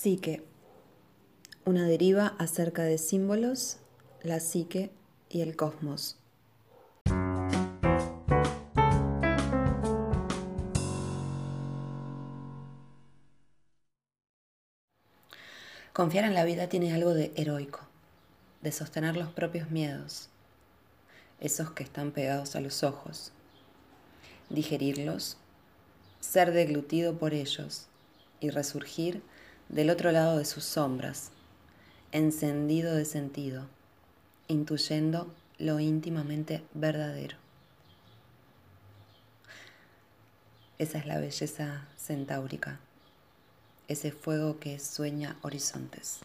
Psique. Una deriva acerca de símbolos, la psique y el cosmos. Confiar en la vida tiene algo de heroico, de sostener los propios miedos, esos que están pegados a los ojos, digerirlos, ser deglutido por ellos y resurgir del otro lado de sus sombras, encendido de sentido, intuyendo lo íntimamente verdadero. Esa es la belleza centaúrica, ese fuego que sueña horizontes.